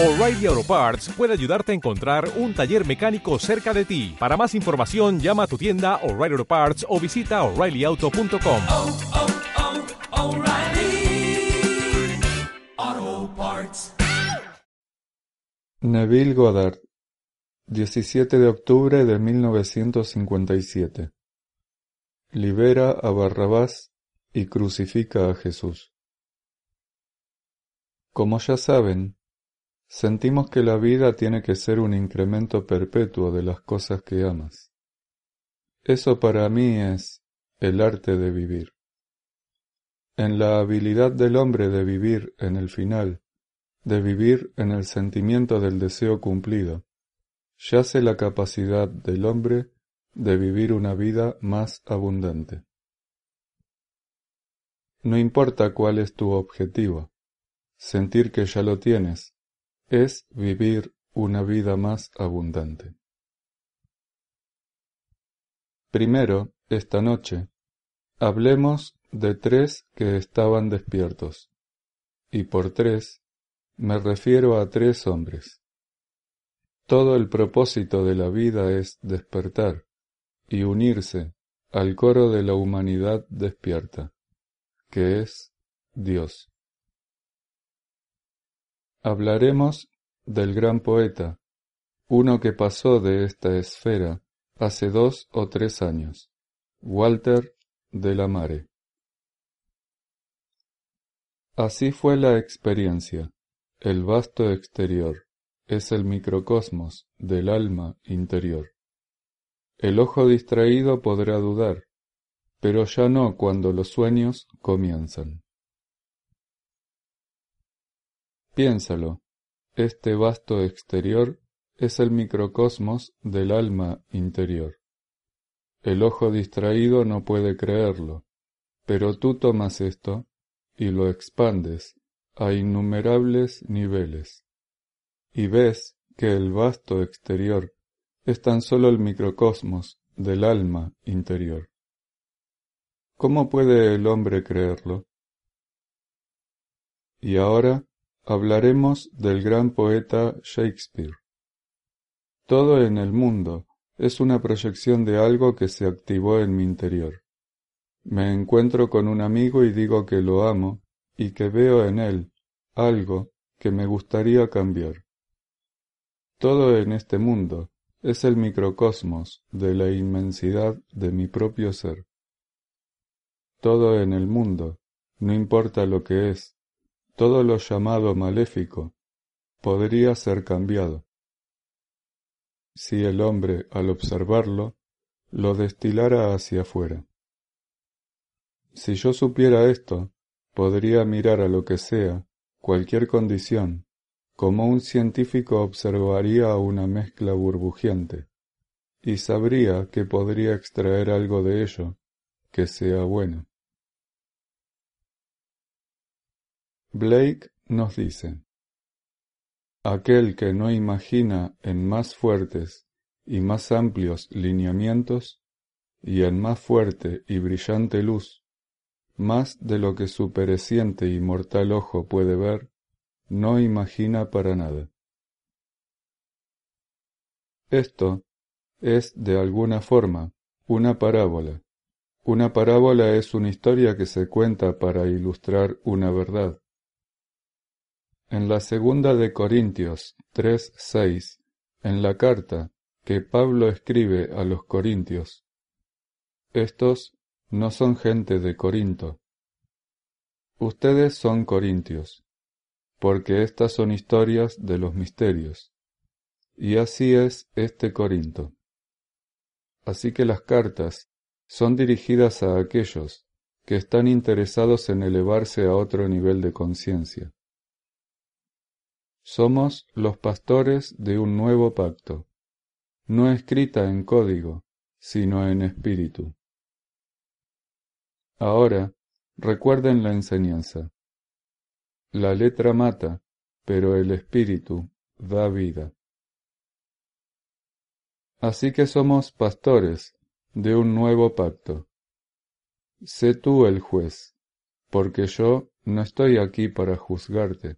O'Reilly Auto Parts puede ayudarte a encontrar un taller mecánico cerca de ti. Para más información, llama a tu tienda O'Reilly Auto Parts o visita oreillyauto.com. oh, oh, Parts. Neville Goddard, 17 de octubre de 1957. Libera a Barrabás y crucifica a Jesús. Como ya saben, sentimos que la vida tiene que ser un incremento perpetuo de las cosas que amas. Eso para mí es el arte de vivir. En la habilidad del hombre de vivir en el final, de vivir en el sentimiento del deseo cumplido, yace la capacidad del hombre de vivir una vida más abundante. No importa cuál es tu objetivo, sentir que ya lo tienes es vivir una vida más abundante. Primero, esta noche, hablemos de tres que estaban despiertos, y por tres me refiero a tres hombres. Todo el propósito de la vida es despertar y unirse al coro de la humanidad despierta, que es Dios. Hablaremos del gran poeta, uno que pasó de esta esfera hace dos o tres años, Walter de la Mare. Así fue la experiencia. El vasto exterior es el microcosmos del alma interior. El ojo distraído podrá dudar, pero ya no cuando los sueños comienzan. Piénsalo, este vasto exterior es el microcosmos del alma interior. El ojo distraído no puede creerlo, pero tú tomas esto y lo expandes a innumerables niveles, y ves que el vasto exterior es tan solo el microcosmos del alma interior. ¿Cómo puede el hombre creerlo? Y ahora hablaremos del gran poeta Shakespeare. Todo en el mundo es una proyección de algo que se activó en mi interior. Me encuentro con un amigo y digo que lo amo y que veo en él algo que me gustaría cambiar. Todo en este mundo es el microcosmos de la inmensidad de mi propio ser. Todo en el mundo, no importa lo que es, todo lo llamado maléfico, podría ser cambiado. Si el hombre, al observarlo, lo destilara hacia afuera. Si yo supiera esto, podría mirar a lo que sea, cualquier condición, como un científico observaría una mezcla burbujeante, y sabría que podría extraer algo de ello que sea bueno. Blake nos dice, Aquel que no imagina en más fuertes y más amplios lineamientos, y en más fuerte y brillante luz, más de lo que su pereciente y mortal ojo puede ver, no imagina para nada. Esto es, de alguna forma, una parábola. Una parábola es una historia que se cuenta para ilustrar una verdad. En la segunda de Corintios 3:6, en la carta que Pablo escribe a los Corintios, estos no son gente de Corinto. Ustedes son corintios, porque estas son historias de los misterios. Y así es este Corinto. Así que las cartas son dirigidas a aquellos que están interesados en elevarse a otro nivel de conciencia. Somos los pastores de un nuevo pacto, no escrita en código, sino en espíritu. Ahora, recuerden la enseñanza. La letra mata, pero el espíritu da vida. Así que somos pastores de un nuevo pacto. Sé tú el juez, porque yo no estoy aquí para juzgarte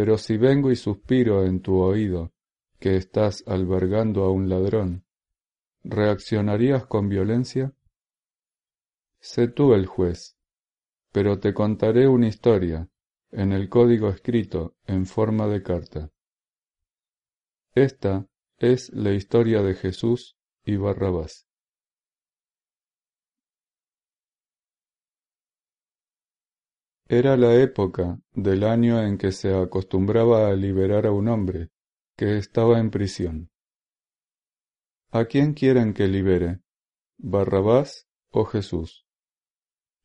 Pero si vengo y suspiro en tu oído que estás albergando a un ladrón, ¿reaccionarías con violencia? Sé tú el juez, pero te contaré una historia, en el código escrito en forma de carta. Esta es la historia de Jesús y Barrabás. Era la época del año en que se acostumbraba a liberar a un hombre que estaba en prisión. ¿A quién quieren que libere? ¿Barrabás o Jesús?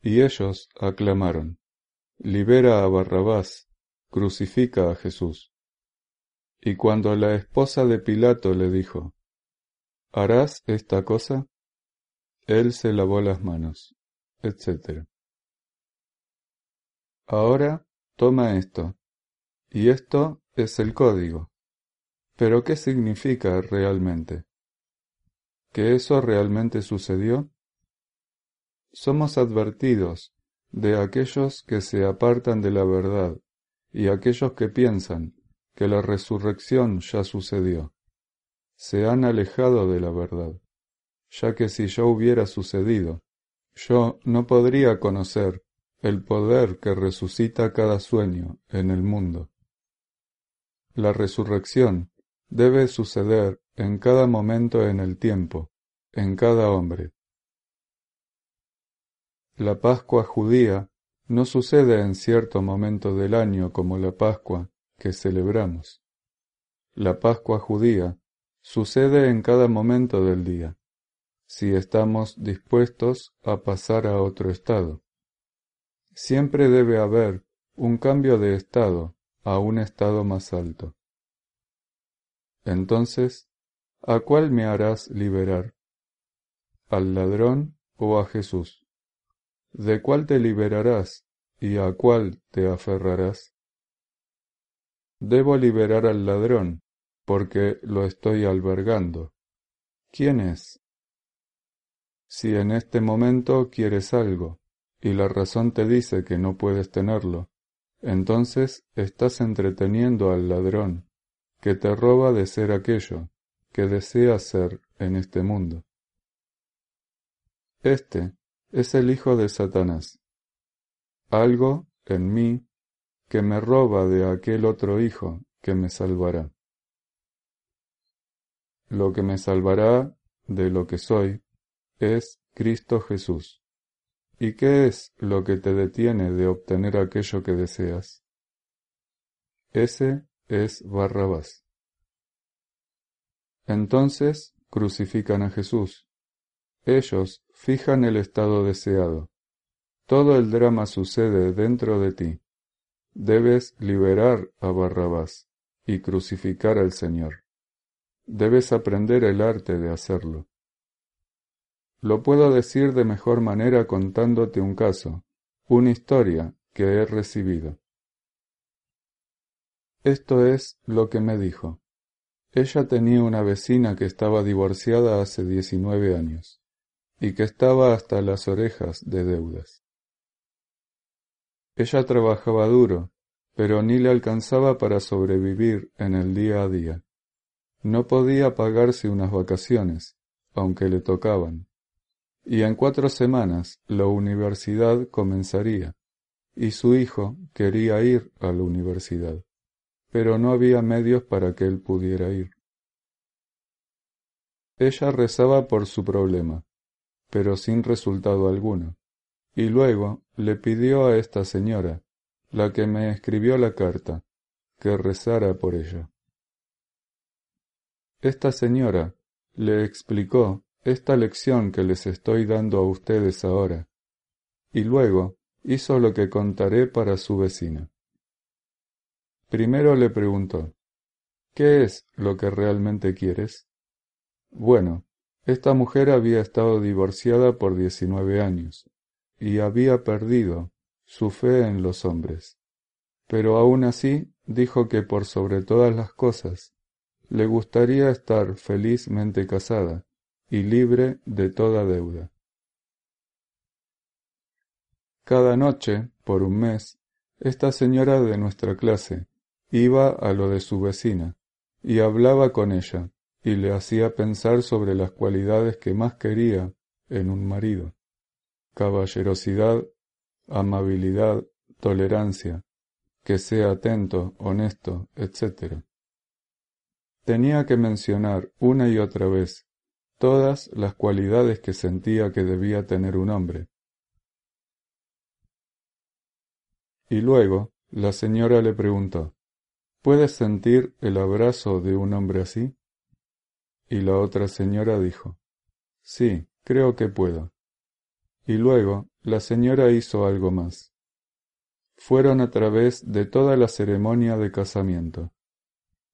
Y ellos aclamaron, Libera a Barrabás, crucifica a Jesús. Y cuando la esposa de Pilato le dijo, ¿Harás esta cosa? Él se lavó las manos, etc. Ahora toma esto, y esto es el código. Pero ¿qué significa realmente? ¿Que eso realmente sucedió? Somos advertidos de aquellos que se apartan de la verdad y aquellos que piensan que la resurrección ya sucedió. Se han alejado de la verdad, ya que si ya hubiera sucedido, yo no podría conocer el poder que resucita cada sueño en el mundo. La resurrección debe suceder en cada momento en el tiempo, en cada hombre. La Pascua judía no sucede en cierto momento del año como la Pascua que celebramos. La Pascua judía sucede en cada momento del día, si estamos dispuestos a pasar a otro estado. Siempre debe haber un cambio de estado a un estado más alto. Entonces, ¿a cuál me harás liberar? ¿Al ladrón o a Jesús? ¿De cuál te liberarás y a cuál te aferrarás? Debo liberar al ladrón, porque lo estoy albergando. ¿Quién es? Si en este momento quieres algo, y la razón te dice que no puedes tenerlo, entonces estás entreteniendo al ladrón, que te roba de ser aquello que deseas ser en este mundo. Este es el hijo de Satanás. Algo en mí que me roba de aquel otro Hijo que me salvará. Lo que me salvará de lo que soy es Cristo Jesús. ¿Y qué es lo que te detiene de obtener aquello que deseas? Ese es Barrabás. Entonces crucifican a Jesús. Ellos fijan el estado deseado. Todo el drama sucede dentro de ti. Debes liberar a Barrabás y crucificar al Señor. Debes aprender el arte de hacerlo. Lo puedo decir de mejor manera contándote un caso, una historia que he recibido. Esto es lo que me dijo. Ella tenía una vecina que estaba divorciada hace diecinueve años y que estaba hasta las orejas de deudas. Ella trabajaba duro, pero ni le alcanzaba para sobrevivir en el día a día. No podía pagarse unas vacaciones, aunque le tocaban. Y en cuatro semanas la universidad comenzaría, y su hijo quería ir a la universidad, pero no había medios para que él pudiera ir. Ella rezaba por su problema, pero sin resultado alguno y luego le pidió a esta señora, la que me escribió la carta, que rezara por ella. Esta señora le explicó esta lección que les estoy dando a ustedes ahora, y luego hizo lo que contaré para su vecina. Primero le preguntó, ¿qué es lo que realmente quieres? Bueno, esta mujer había estado divorciada por diecinueve años y había perdido su fe en los hombres. Pero aun así dijo que por sobre todas las cosas le gustaría estar felizmente casada y libre de toda deuda. Cada noche, por un mes, esta señora de nuestra clase iba a lo de su vecina, y hablaba con ella, y le hacía pensar sobre las cualidades que más quería en un marido caballerosidad, amabilidad, tolerancia, que sea atento, honesto, etc. Tenía que mencionar una y otra vez todas las cualidades que sentía que debía tener un hombre. Y luego la señora le preguntó, ¿Puedes sentir el abrazo de un hombre así? Y la otra señora dijo, Sí, creo que puedo. Y luego la señora hizo algo más. Fueron a través de toda la ceremonia de casamiento,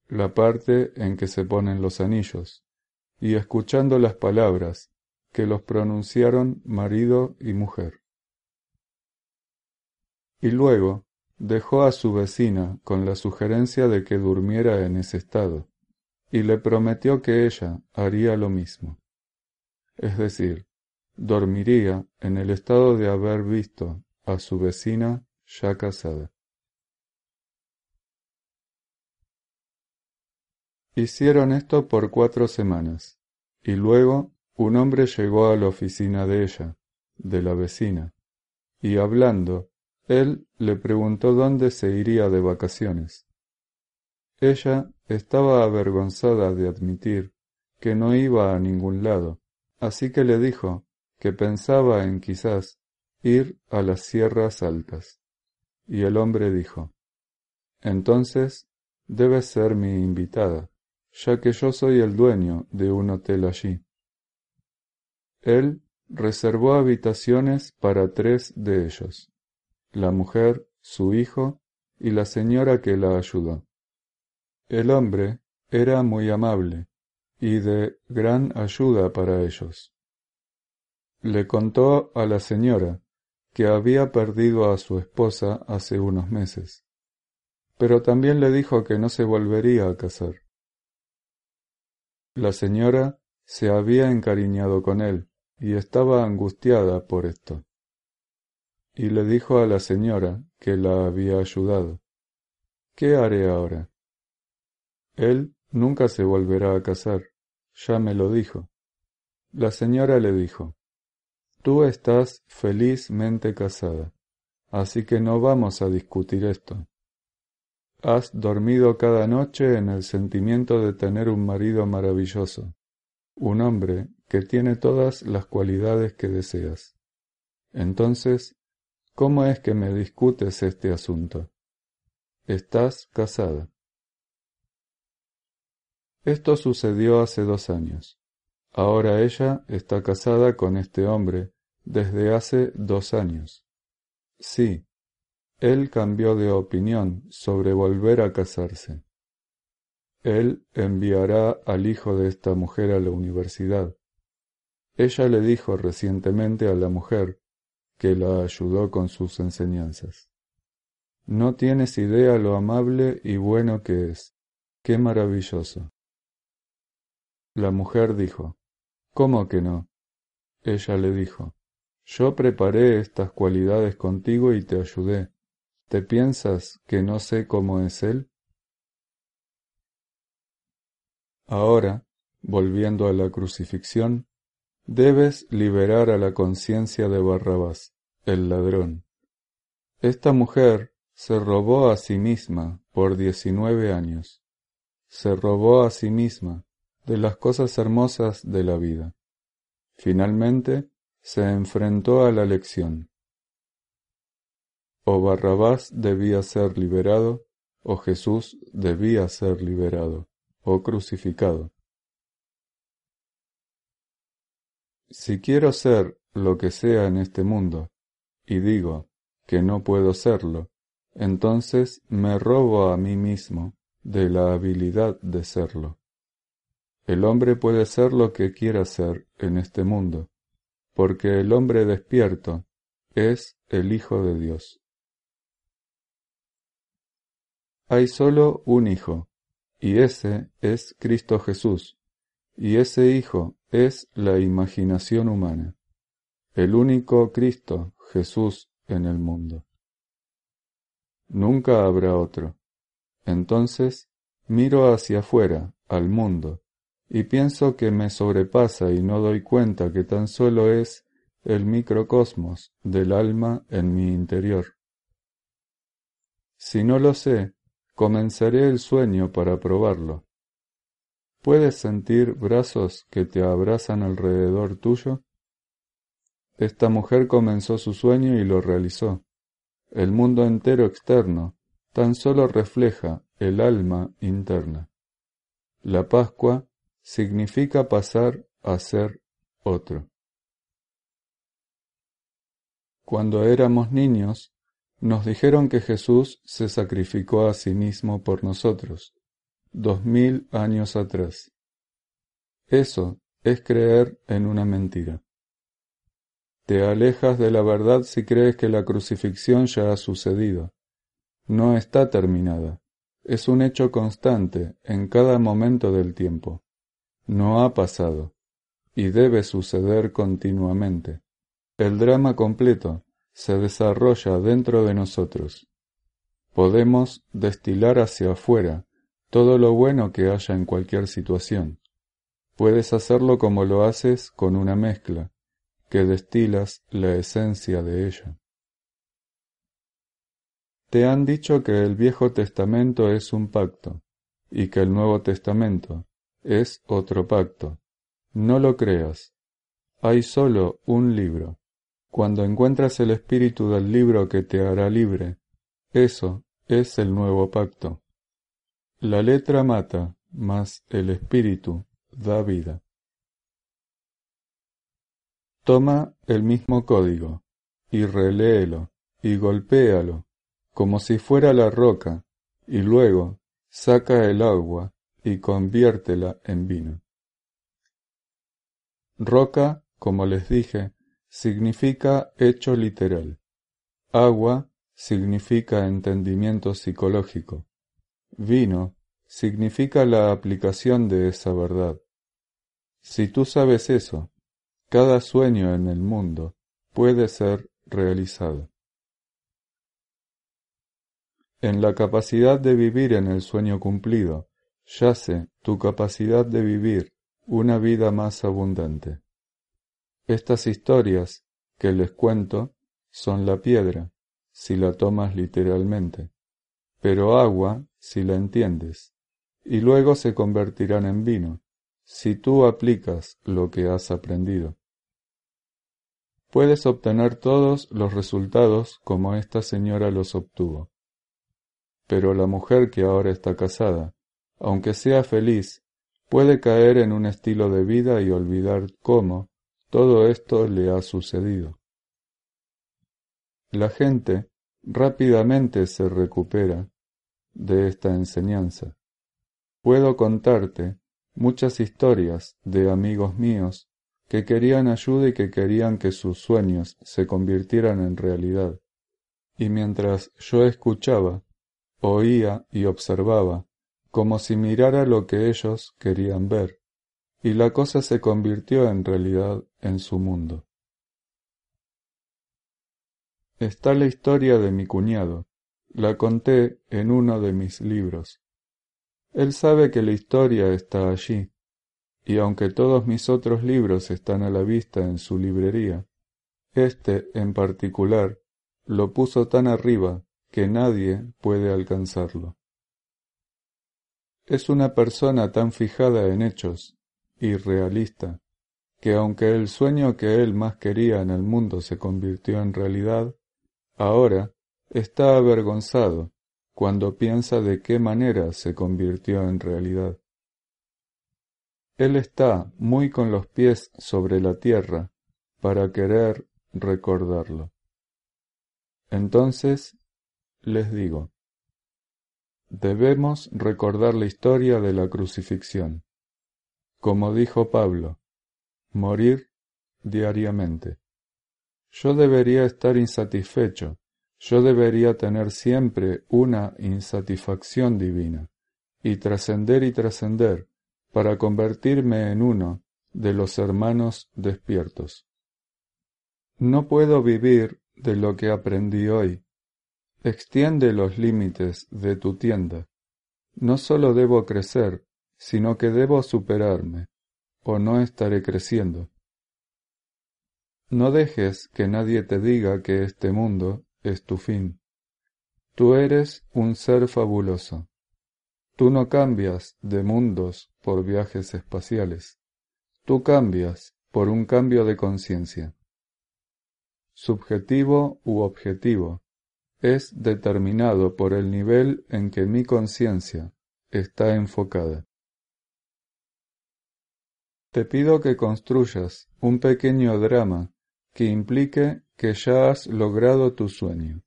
la parte en que se ponen los anillos, y escuchando las palabras que los pronunciaron marido y mujer. Y luego dejó a su vecina con la sugerencia de que durmiera en ese estado, y le prometió que ella haría lo mismo. Es decir, dormiría en el estado de haber visto a su vecina ya casada. Hicieron esto por cuatro semanas, y luego un hombre llegó a la oficina de ella, de la vecina, y hablando, él le preguntó dónde se iría de vacaciones. Ella estaba avergonzada de admitir que no iba a ningún lado, así que le dijo que pensaba en quizás ir a las sierras altas. Y el hombre dijo, Entonces debes ser mi invitada, ya que yo soy el dueño de un hotel allí. Él reservó habitaciones para tres de ellos, la mujer, su hijo y la señora que la ayudó. El hombre era muy amable y de gran ayuda para ellos. Le contó a la señora que había perdido a su esposa hace unos meses, pero también le dijo que no se volvería a casar. La señora se había encariñado con él y estaba angustiada por esto. Y le dijo a la señora que la había ayudado, ¿qué haré ahora? Él nunca se volverá a casar, ya me lo dijo. La señora le dijo, Tú estás felizmente casada, así que no vamos a discutir esto. Has dormido cada noche en el sentimiento de tener un marido maravilloso, un hombre que tiene todas las cualidades que deseas. Entonces, ¿cómo es que me discutes este asunto? Estás casada. Esto sucedió hace dos años. Ahora ella está casada con este hombre desde hace dos años. Sí, él cambió de opinión sobre volver a casarse. Él enviará al hijo de esta mujer a la universidad. Ella le dijo recientemente a la mujer que la ayudó con sus enseñanzas. No tienes idea lo amable y bueno que es. Qué maravilloso. La mujer dijo, ¿Cómo que no? Ella le dijo, Yo preparé estas cualidades contigo y te ayudé. ¿Te piensas que no sé cómo es él? Ahora, volviendo a la crucifixión, debes liberar a la conciencia de Barrabás, el ladrón. Esta mujer se robó a sí misma por diecinueve años. Se robó a sí misma de las cosas hermosas de la vida. Finalmente se enfrentó a la lección. O Barrabás debía ser liberado, o Jesús debía ser liberado, o crucificado. Si quiero ser lo que sea en este mundo, y digo que no puedo serlo, entonces me robo a mí mismo de la habilidad de serlo. El hombre puede ser lo que quiera ser en este mundo, porque el hombre despierto es el Hijo de Dios. Hay solo un Hijo, y ese es Cristo Jesús, y ese Hijo es la imaginación humana, el único Cristo Jesús en el mundo. Nunca habrá otro. Entonces miro hacia afuera, al mundo, y pienso que me sobrepasa y no doy cuenta que tan solo es el microcosmos del alma en mi interior. Si no lo sé, comenzaré el sueño para probarlo. ¿Puedes sentir brazos que te abrazan alrededor tuyo? Esta mujer comenzó su sueño y lo realizó. El mundo entero externo tan solo refleja el alma interna. La Pascua significa pasar a ser otro. Cuando éramos niños, nos dijeron que Jesús se sacrificó a sí mismo por nosotros, dos mil años atrás. Eso es creer en una mentira. Te alejas de la verdad si crees que la crucifixión ya ha sucedido. No está terminada. Es un hecho constante en cada momento del tiempo. No ha pasado. Y debe suceder continuamente. El drama completo se desarrolla dentro de nosotros. Podemos destilar hacia afuera todo lo bueno que haya en cualquier situación. Puedes hacerlo como lo haces con una mezcla, que destilas la esencia de ella. Te han dicho que el Viejo Testamento es un pacto y que el Nuevo Testamento es otro pacto. No lo creas. Hay solo un libro. Cuando encuentras el espíritu del libro que te hará libre, eso es el nuevo pacto. La letra mata, mas el espíritu da vida. Toma el mismo código, y reléelo, y golpéalo, como si fuera la roca, y luego saca el agua y conviértela en vino. Roca, como les dije, significa hecho literal. Agua significa entendimiento psicológico. Vino significa la aplicación de esa verdad. Si tú sabes eso, cada sueño en el mundo puede ser realizado. En la capacidad de vivir en el sueño cumplido yace tu capacidad de vivir una vida más abundante. Estas historias que les cuento son la piedra, si la tomas literalmente, pero agua si la entiendes, y luego se convertirán en vino, si tú aplicas lo que has aprendido. Puedes obtener todos los resultados como esta señora los obtuvo. Pero la mujer que ahora está casada, aunque sea feliz, puede caer en un estilo de vida y olvidar cómo todo esto le ha sucedido. La gente rápidamente se recupera de esta enseñanza. Puedo contarte muchas historias de amigos míos que querían ayuda y que querían que sus sueños se convirtieran en realidad. Y mientras yo escuchaba, oía y observaba, como si mirara lo que ellos querían ver, y la cosa se convirtió en realidad en su mundo. Está la historia de mi cuñado, la conté en uno de mis libros. Él sabe que la historia está allí, y aunque todos mis otros libros están a la vista en su librería, este en particular lo puso tan arriba que nadie puede alcanzarlo. Es una persona tan fijada en hechos y realista, que aunque el sueño que él más quería en el mundo se convirtió en realidad, ahora está avergonzado cuando piensa de qué manera se convirtió en realidad. Él está muy con los pies sobre la tierra para querer recordarlo. Entonces les digo, debemos recordar la historia de la crucifixión. Como dijo Pablo, morir diariamente. Yo debería estar insatisfecho, yo debería tener siempre una insatisfacción divina, y trascender y trascender, para convertirme en uno de los hermanos despiertos. No puedo vivir de lo que aprendí hoy. Extiende los límites de tu tienda no solo debo crecer, sino que debo superarme, o no estaré creciendo. No dejes que nadie te diga que este mundo es tu fin. Tú eres un ser fabuloso. Tú no cambias de mundos por viajes espaciales. Tú cambias por un cambio de conciencia. Subjetivo u objetivo, es determinado por el nivel en que mi conciencia está enfocada. Te pido que construyas un pequeño drama que implique que ya has logrado tu sueño.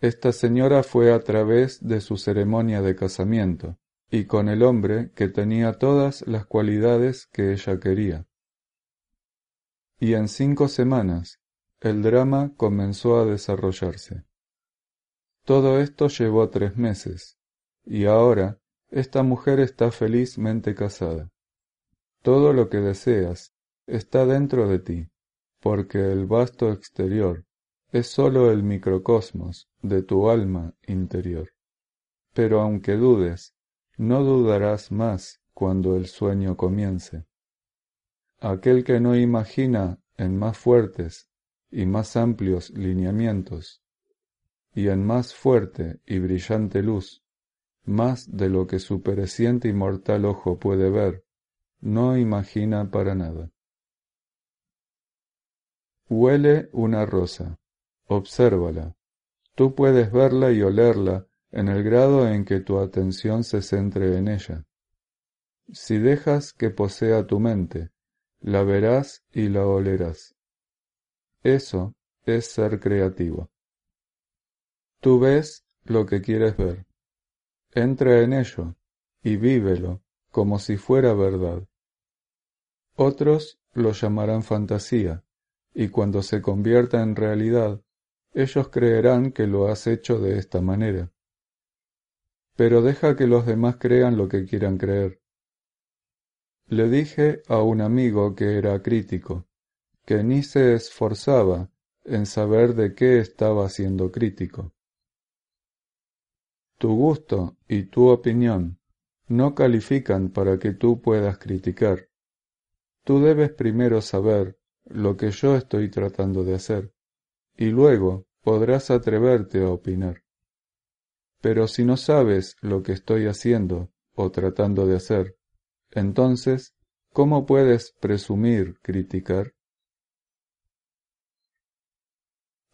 Esta señora fue a través de su ceremonia de casamiento, y con el hombre que tenía todas las cualidades que ella quería. Y en cinco semanas el drama comenzó a desarrollarse. Todo esto llevó tres meses, y ahora esta mujer está felizmente casada. Todo lo que deseas está dentro de ti, porque el vasto exterior es sólo el microcosmos de tu alma interior. Pero aunque dudes, no dudarás más cuando el sueño comience. Aquel que no imagina en más fuertes y más amplios lineamientos y en más fuerte y brillante luz, más de lo que su pereciente y mortal ojo puede ver, no imagina para nada. Huele una rosa, obsérvala. Tú puedes verla y olerla en el grado en que tu atención se centre en ella. Si dejas que posea tu mente, la verás y la olerás. Eso es ser creativo. Tú ves lo que quieres ver. Entra en ello y vívelo como si fuera verdad. Otros lo llamarán fantasía, y cuando se convierta en realidad, ellos creerán que lo has hecho de esta manera. Pero deja que los demás crean lo que quieran creer. Le dije a un amigo que era crítico, que ni se esforzaba en saber de qué estaba siendo crítico. Tu gusto y tu opinión no califican para que tú puedas criticar. Tú debes primero saber lo que yo estoy tratando de hacer, y luego podrás atreverte a opinar. Pero si no sabes lo que estoy haciendo o tratando de hacer, entonces, ¿cómo puedes presumir criticar?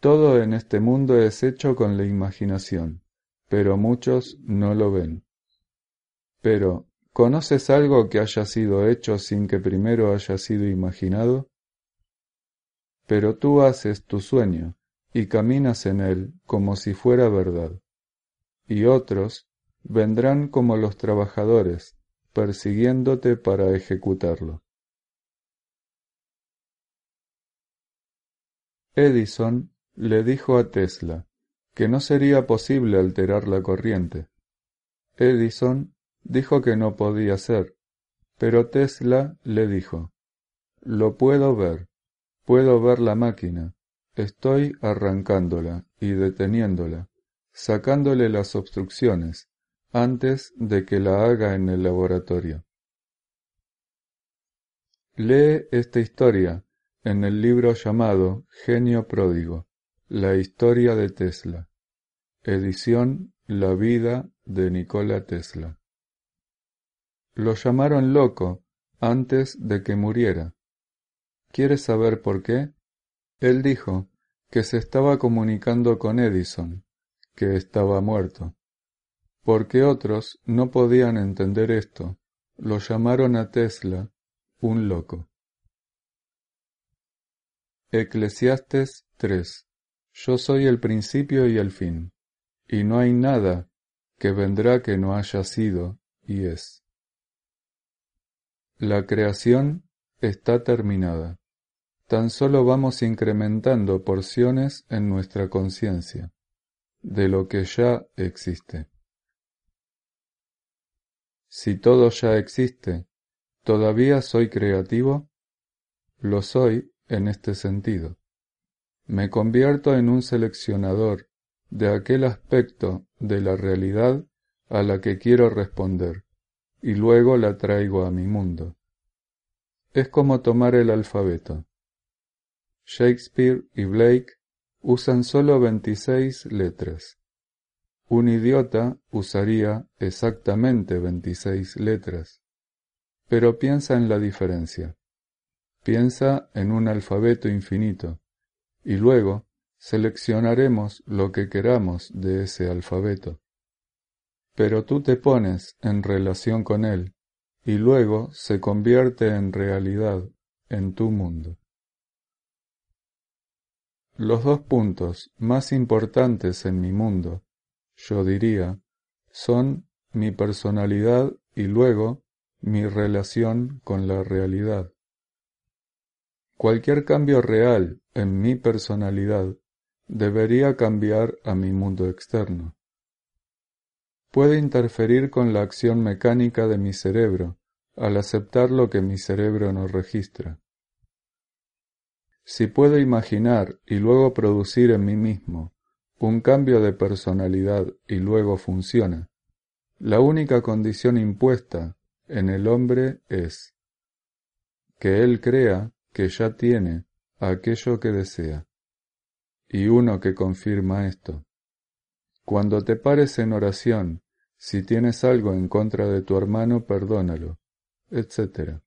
Todo en este mundo es hecho con la imaginación pero muchos no lo ven. Pero, ¿conoces algo que haya sido hecho sin que primero haya sido imaginado? Pero tú haces tu sueño y caminas en él como si fuera verdad. Y otros vendrán como los trabajadores, persiguiéndote para ejecutarlo. Edison le dijo a Tesla, que no sería posible alterar la corriente. Edison dijo que no podía ser, pero Tesla le dijo, Lo puedo ver, puedo ver la máquina, estoy arrancándola y deteniéndola, sacándole las obstrucciones, antes de que la haga en el laboratorio. Lee esta historia en el libro llamado Genio Pródigo. La historia de Tesla. Edición La vida de Nikola Tesla. Lo llamaron loco antes de que muriera. ¿Quieres saber por qué? Él dijo que se estaba comunicando con Edison, que estaba muerto. Porque otros no podían entender esto, lo llamaron a Tesla un loco. Eclesiastes 3 yo soy el principio y el fin, y no hay nada que vendrá que no haya sido y es. La creación está terminada. Tan solo vamos incrementando porciones en nuestra conciencia de lo que ya existe. Si todo ya existe, ¿todavía soy creativo? Lo soy en este sentido me convierto en un seleccionador de aquel aspecto de la realidad a la que quiero responder y luego la traigo a mi mundo. Es como tomar el alfabeto. Shakespeare y Blake usan solo 26 letras. Un idiota usaría exactamente 26 letras. Pero piensa en la diferencia. Piensa en un alfabeto infinito y luego seleccionaremos lo que queramos de ese alfabeto. Pero tú te pones en relación con él y luego se convierte en realidad en tu mundo. Los dos puntos más importantes en mi mundo, yo diría, son mi personalidad y luego mi relación con la realidad. Cualquier cambio real en mi personalidad debería cambiar a mi mundo externo. Puede interferir con la acción mecánica de mi cerebro al aceptar lo que mi cerebro no registra. Si puedo imaginar y luego producir en mí mismo un cambio de personalidad y luego funciona, la única condición impuesta en el hombre es que él crea que ya tiene aquello que desea. Y uno que confirma esto. Cuando te pares en oración, si tienes algo en contra de tu hermano, perdónalo, etc.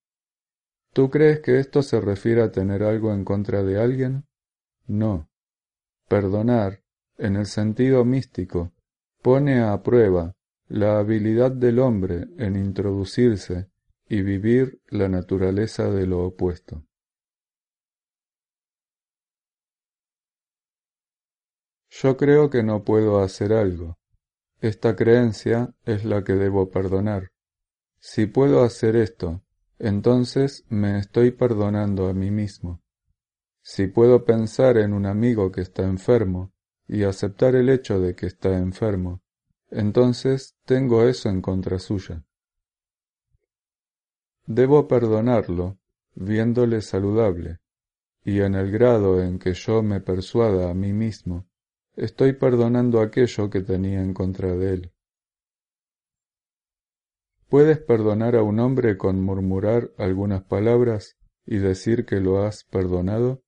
¿Tú crees que esto se refiere a tener algo en contra de alguien? No. Perdonar, en el sentido místico, pone a prueba la habilidad del hombre en introducirse y vivir la naturaleza de lo opuesto. Yo creo que no puedo hacer algo. Esta creencia es la que debo perdonar. Si puedo hacer esto, entonces me estoy perdonando a mí mismo. Si puedo pensar en un amigo que está enfermo y aceptar el hecho de que está enfermo, entonces tengo eso en contra suya. Debo perdonarlo viéndole saludable, y en el grado en que yo me persuada a mí mismo estoy perdonando aquello que tenía en contra de él. ¿Puedes perdonar a un hombre con murmurar algunas palabras y decir que lo has perdonado?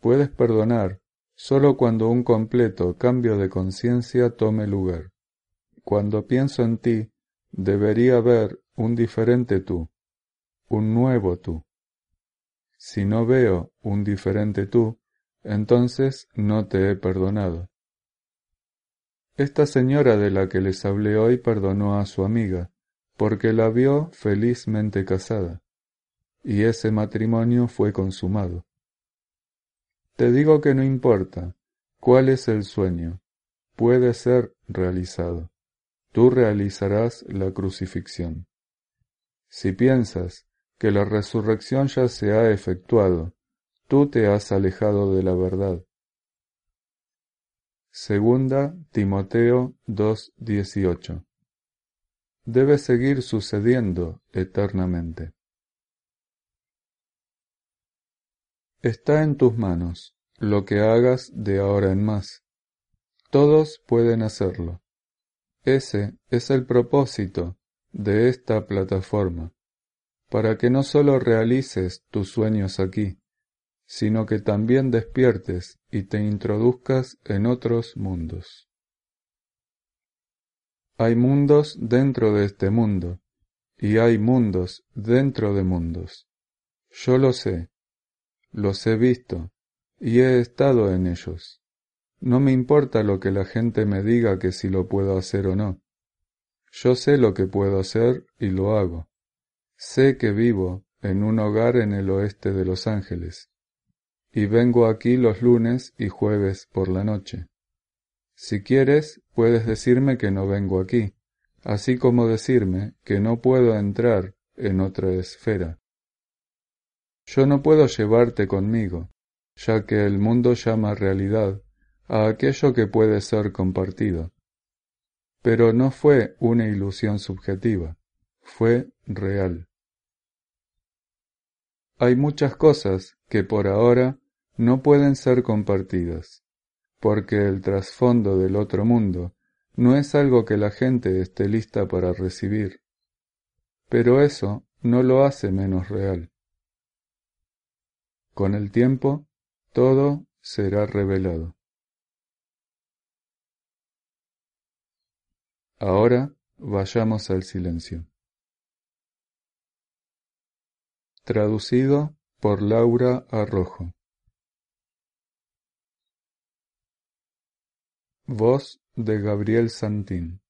Puedes perdonar solo cuando un completo cambio de conciencia tome lugar. Cuando pienso en ti, debería haber un diferente tú, un nuevo tú. Si no veo un diferente tú, entonces no te he perdonado. Esta señora de la que les hablé hoy perdonó a su amiga, porque la vio felizmente casada, y ese matrimonio fue consumado. Te digo que no importa cuál es el sueño, puede ser realizado. Tú realizarás la crucifixión. Si piensas que la resurrección ya se ha efectuado tú te has alejado de la verdad. Segunda Timoteo 2:18 Debe seguir sucediendo eternamente. Está en tus manos lo que hagas de ahora en más. Todos pueden hacerlo. Ese es el propósito de esta plataforma, para que no solo realices tus sueños aquí, sino que también despiertes y te introduzcas en otros mundos. Hay mundos dentro de este mundo, y hay mundos dentro de mundos. Yo lo sé, los he visto, y he estado en ellos. No me importa lo que la gente me diga que si lo puedo hacer o no. Yo sé lo que puedo hacer y lo hago. Sé que vivo en un hogar en el oeste de Los Ángeles y vengo aquí los lunes y jueves por la noche. Si quieres, puedes decirme que no vengo aquí, así como decirme que no puedo entrar en otra esfera. Yo no puedo llevarte conmigo, ya que el mundo llama realidad a aquello que puede ser compartido. Pero no fue una ilusión subjetiva, fue real. Hay muchas cosas que por ahora no pueden ser compartidas, porque el trasfondo del otro mundo no es algo que la gente esté lista para recibir, pero eso no lo hace menos real. Con el tiempo, todo será revelado. Ahora vayamos al silencio. Traducido por Laura Arrojo. Voz de Gabriel Santín.